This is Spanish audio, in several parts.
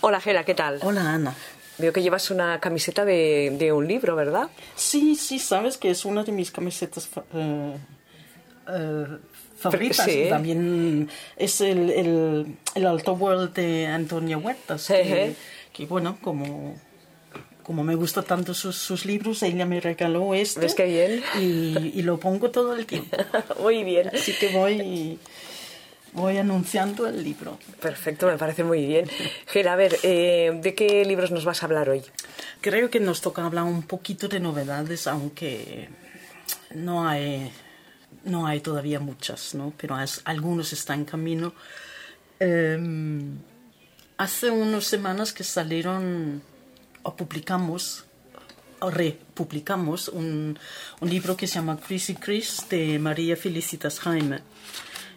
Hola Gela, ¿qué tal? Hola Ana. Veo que llevas una camiseta de, de un libro, ¿verdad? Sí, sí, sabes que es una de mis camisetas fa- eh, eh, favoritas. Sí. También es el, el, el Alto World de Antonia Huertas, que, que, bueno, como, como me gustan tanto sus, sus libros, ella me regaló este. ¿Ves qué bien? Y, y lo pongo todo el tiempo. Muy bien. Así que voy, voy anunciando el libro. Perfecto, me parece muy bien. Gela, a ver, eh, ¿de qué libros nos vas a hablar hoy? Creo que nos toca hablar un poquito de novedades, aunque no hay, no hay todavía muchas, ¿no? Pero es- algunos están en camino. Em, hace unas semanas que salieron o publicamos o republicamos un, un libro que se llama Chrissy Chris de María Felicitas Jaime.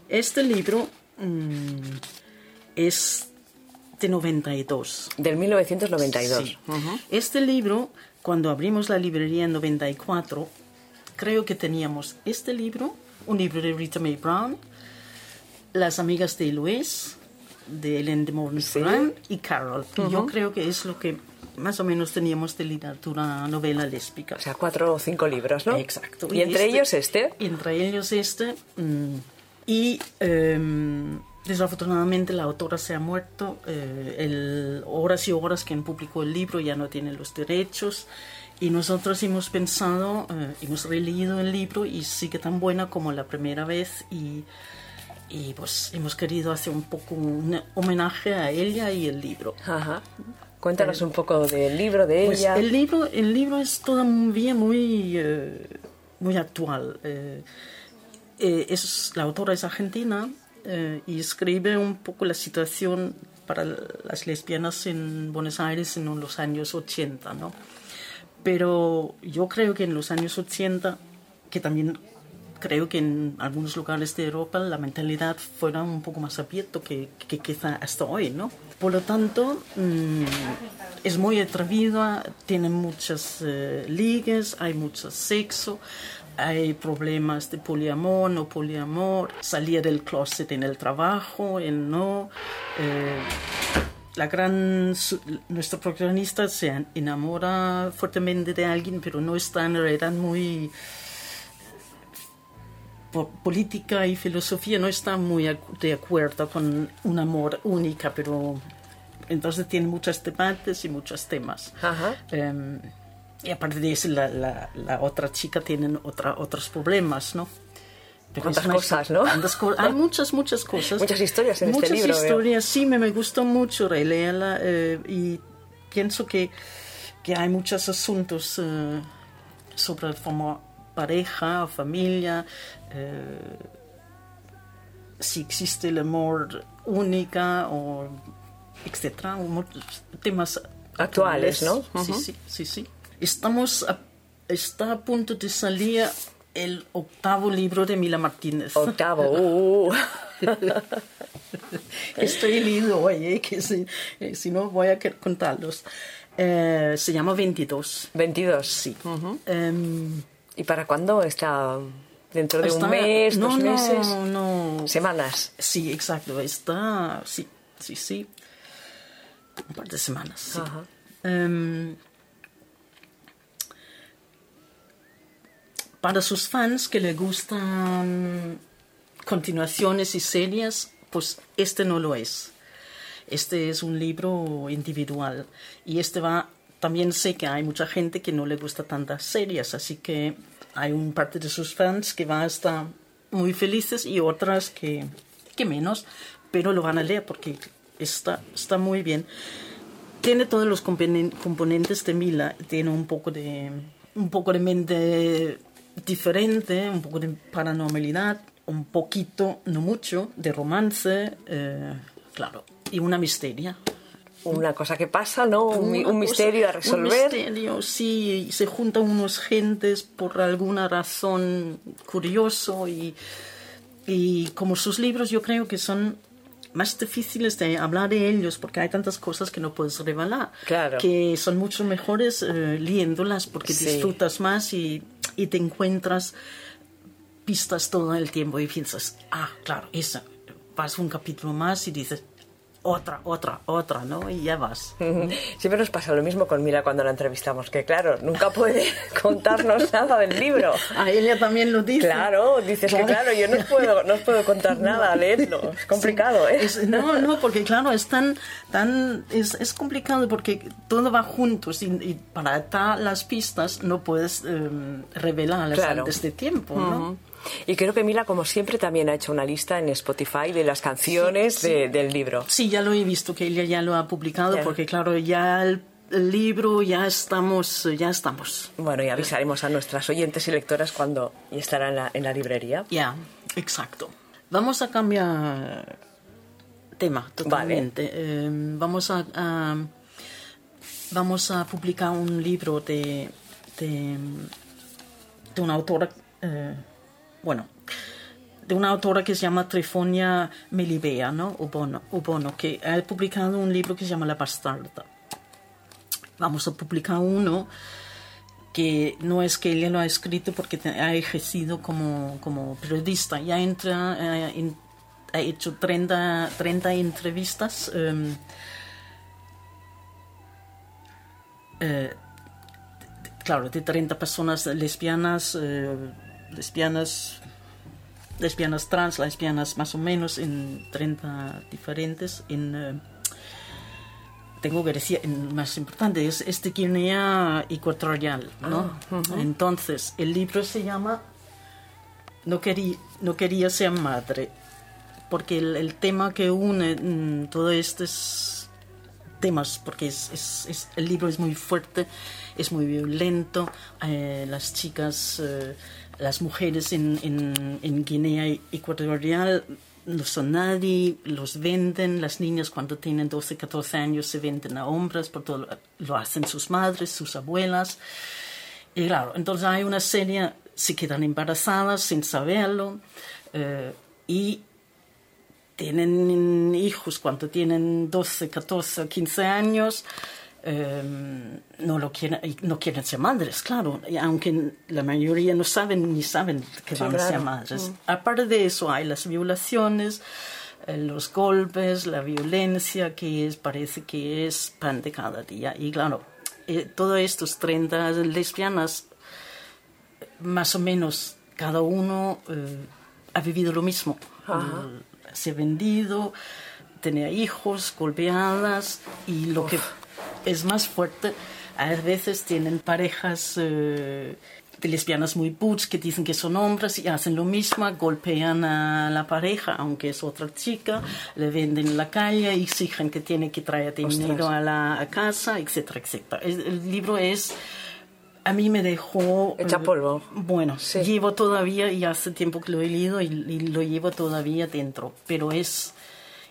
Este libro mm, es de 92. Del 1992. Sí. Este libro, cuando abrimos la librería en 94, creo que teníamos este libro, un libro de Rita Mae Brown, Las amigas de Luis, de Ellen de Morgan y Carol. Y yo creo que es lo que más o menos teníamos de literatura novela lésbica. O sea, cuatro o cinco libros, ¿no? Exacto. Y, entre ellos este. Entre ellos este. mm, y em, desafortunadamente la autora se ha muerto. eh, el, horas y horas que publicó el libro ya no tiene los derechos. Y nosotros hemos pensado, eh, hemos releído el libro y sigue tan buena como la primera vez. Y, y pues hemos querido hacer un poco un homenaje a ella y el libro. Ajá. Cuéntanos un poco del libro, de Pues ella. el libro, el libro es todavía muy, eh, muy actual. Eh, es, la autora es argentina eh, y escribe un poco la situación para las lesbianas en Buenos Aires en los años 80, ¿no? Pero yo creo que en los años 80, que también creo que en algunos lugares de Europa la mentalidad fuera un poco más abierto que, que quizá hasta hoy, ¿no? Por lo tanto, mm, es muy atrevida, tiene muchas eh, hay mucho sexo, hay problemas de poliamor, no poliamor, salir del closet en el trabajo, el no. eh, la gran nuestro protagonista se enamora fuertemente de alguien pero no está en realidad muy po- política y filosofía no está muy de acuerdo con un amor única pero entonces tiene muchos debates y muchos temas Ajá. Em, y aparte de eso la, la, la otra chica tiene otra, otros problemas no Pero Cuántas cosas, ¿no? co- Hay muchas, muchas cosas. Muchas historias en este Muchas veo. historias, sí, me, me gustó mucho releerla eh, y pienso que, que hay muchos asuntos eh, sobre como pareja o familia, eh, si existe el amor única o etcétera, muchos temas Actuales, ¿no? Sí, sí, sí, sí. Estamos a, está a punto de salir el octavo libro de Mila Martínez. Octavo. uh, uh. Estoy leyendo hoy, eh, que si, eh, si no voy a contarlos. Eh, se llama 22. 22. Sí. Em, ¿Y para cuándo está? ¿Dentro de está- un mes, no, dos no, meses? No, ¿Semanas? Sí, exacto. Está, sí, sí, sí. Un par de semanas. sí. Em, para sus fans que le gustan continuaciones y series, pues este no lo es. Este es un libro individual y este va. También sé que hay mucha gente que no le gusta tantas series, así que hay un parte de sus fans que va a estar muy felices y otras que, que menos, pero lo van a leer porque está, está muy bien tiene todos los componen- componentes de Mila. Tiene un poco de, un poco de mente diferente, un poco de paranormalidad, un poquito, no mucho, de romance, eh, claro, y una misteria. Una cosa que pasa, ¿no? Un, un cosa- misterio a resolver. Un misterio, sí, se juntan unos gentes por alguna razón curioso y, y como sus libros yo creo que son más difíciles de hablar de ellos porque hay tantas cosas que no puedes revelar. Claro. Que son mucho mejores eh, leyéndolas porque Sí. disfrutas más y, y te encuentras pistas todo el tiempo y piensas, ah, claro, esa. Vas un capítulo más y dices, otra, otra, otra, ¿no? Y ya vas. Siempre nos pasa lo mismo con Mira cuando la entrevistamos, que claro, nunca puede contarnos nada del libro. A ella también lo dice. Claro, dices que claro, yo no os puedo, no os puedo contar nada, leerlo. Es complicado, ¿eh? no, no, porque claro, es tan, tan, es, es complicado porque todo va juntos y, y para dar las pistas no puedes em, revelarlas antes de tiempo, ¿no? Y creo que Mila, como siempre, también ha hecho una lista en Spotify de las canciones del libro. Sí, ya lo he visto, que ella ya lo ha publicado, porque claro, ya el, libro ya estamos, ya estamos. Bueno, y avisaremos a nuestras oyentes y lectoras cuando estará en la, en la librería. Ya, exacto. Vamos a cambiar tema totalmente. Eh, vamos a, vamos a publicar un libro de, de, de una autora eh, bueno, de una autora que se llama Trifonia Melibea, ¿no? Ubono, que ha publicado un libro que se llama La Bastarda. Vamos a publicar uno que no es que ella lo ha escrito porque ha ejercido como, como periodista, ya entra, eh, ha hecho 30, 30 entrevistas. Em, eh, claro, de 30 personas lesbianas, eh, lesbianas, lesbianas trans, lesbianas más o menos en 30 diferentes. En, eh, tengo que decir, en, más importante, es, este Guinea Ecuatorial, ¿no? Ah, Entonces, el libro se llama No quería, no quería ser madre, porque el, tema que une mm, todos estos temas, porque es, es, el libro es muy fuerte, es muy violento, eh, las chicas... Eh, las mujeres en, en, Guinea Ecuatorial no son nadie, los venden, las niñas cuando tienen 12, 14 años se venden a hombres, por todo, lo hacen sus madres, sus abuelas. Y claro, entonces hay una serie, se quedan embarazadas sin saberlo eh, y tienen hijos cuando tienen 12, 14, 15 años Em, no, lo quieren, no quieren ser madres, claro, aunque la mayoría no saben ni saben que van a ser madres. Mm. Aparte de eso hay las violaciones, eh, los golpes, la violencia, que es, parece que es pan de cada día. Y claro, eh, todos estos 30 lesbianas, más o menos cada uno eh, ha vivido lo mismo. Ha vendido, tenía hijos, golpeadas y lo que es más fuerte. A veces tienen parejas eh, de lesbianas muy puts que dicen que son hombres y hacen lo mismo, golpean a la pareja, aunque es otra chica, le venden en la calle, exigen que tiene que traer dinero a la casa, etcétera, etcétera. El, libro es a mí me dejó... Echa polvo. Bueno, llevo todavía, y hace tiempo que lo he leído y, lo llevo todavía dentro, pero es,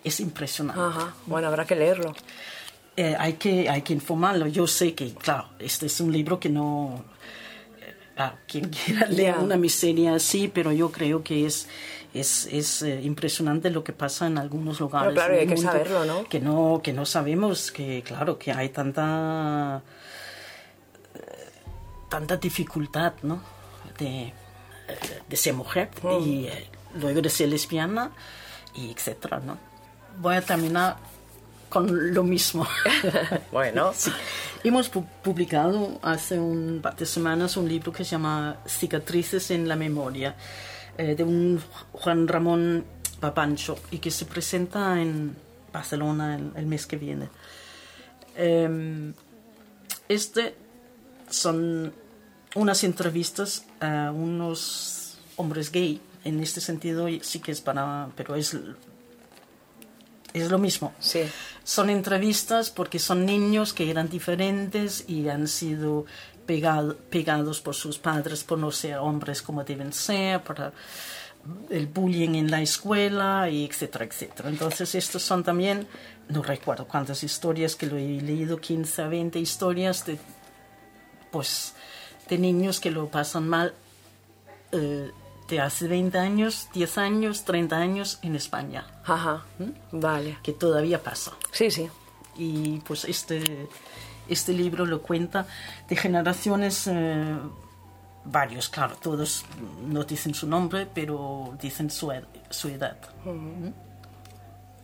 es impresionante. Ajá. Bueno, habrá que leerlo. Eh, hay, que, hay que informarlo. Yo sé que, claro, este es un libro que no... Eh, quien quiera leer una miseria así, pero yo creo que es, es, es eh, impresionante lo que pasa en algunos lugares. claro, hay que saberlo, ¿no? Que, ¿no? que no sabemos, que claro, que hay tanta, tanta dificultad, ¿no? De, de ser mujer y luego de ser lesbiana y etcétera, ¿no? Voy a terminar con lo mismo. bueno. Hemos publicado hace un par de semanas un libro que se llama Cicatrices en la Memoria, eh, de un Juan Ramón Papancho, y que se presenta en Barcelona el, mes que viene. Em, este son unas entrevistas a unos hombres gay. En este sentido sí que es para... pero es es lo mismo. Sí. Son entrevistas porque son niños que eran diferentes y han sido pegados por sus padres por no ser hombres como deben ser, para el bullying en la escuela, y etcétera, etcétera. Entonces, estos son también, no recuerdo cuántas historias que lo he leído, 15 a 20 historias de, pues, de niños que lo pasan mal. Eh, de hace 20 años, 10 años, 30 años en España. Ajá, ¿Mm? vale. Que todavía pasa. Sí, sí. Y pues este, este libro lo cuenta de generaciones, eh, varios, claro, todos no dicen su nombre, pero dicen su, su edad. ¿Mm?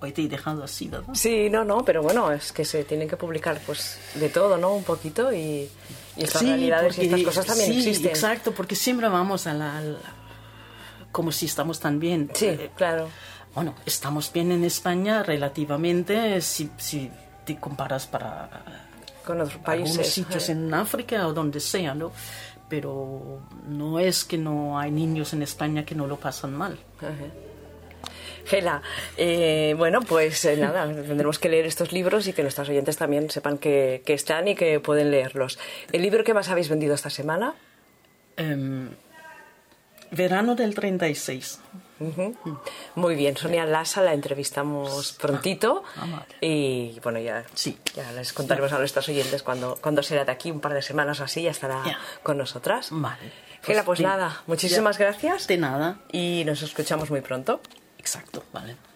Hoy te he dejado así, ¿verdad? Sí, no, no, pero bueno, es que se tienen que publicar pues de todo, ¿no? Un poquito y, y estas realidades y estas cosas también sí, existen. exacto, porque siempre vamos a la, la- como si estamos tan bien. Sí, Eh, claro. bueno, estamos bien en España relativamente si, si te comparas para Con otros algunos países. sitios eh. en África o donde sea, ¿no? Pero no es que no hay niños en España que no lo pasan mal. Ajá. Gela, eh, bueno, pues eh, nada, tendremos que leer estos libros y que nuestros oyentes también sepan que, que están y que pueden leerlos. ¿El libro que más habéis vendido esta semana? Em, verano del 36. Ujú. Muy bien, Sonia Lassa la entrevistamos prontito ah, vale. y bueno, ya, Sí. ya les contaremos a nuestros oyentes cuando, cuando será de aquí, un par de semanas o así, ya estará con nosotras. Vale. Gela, pues de- nada, muchísimas ya. gracias De nada. y nos escuchamos muy pronto. Exacto, vale.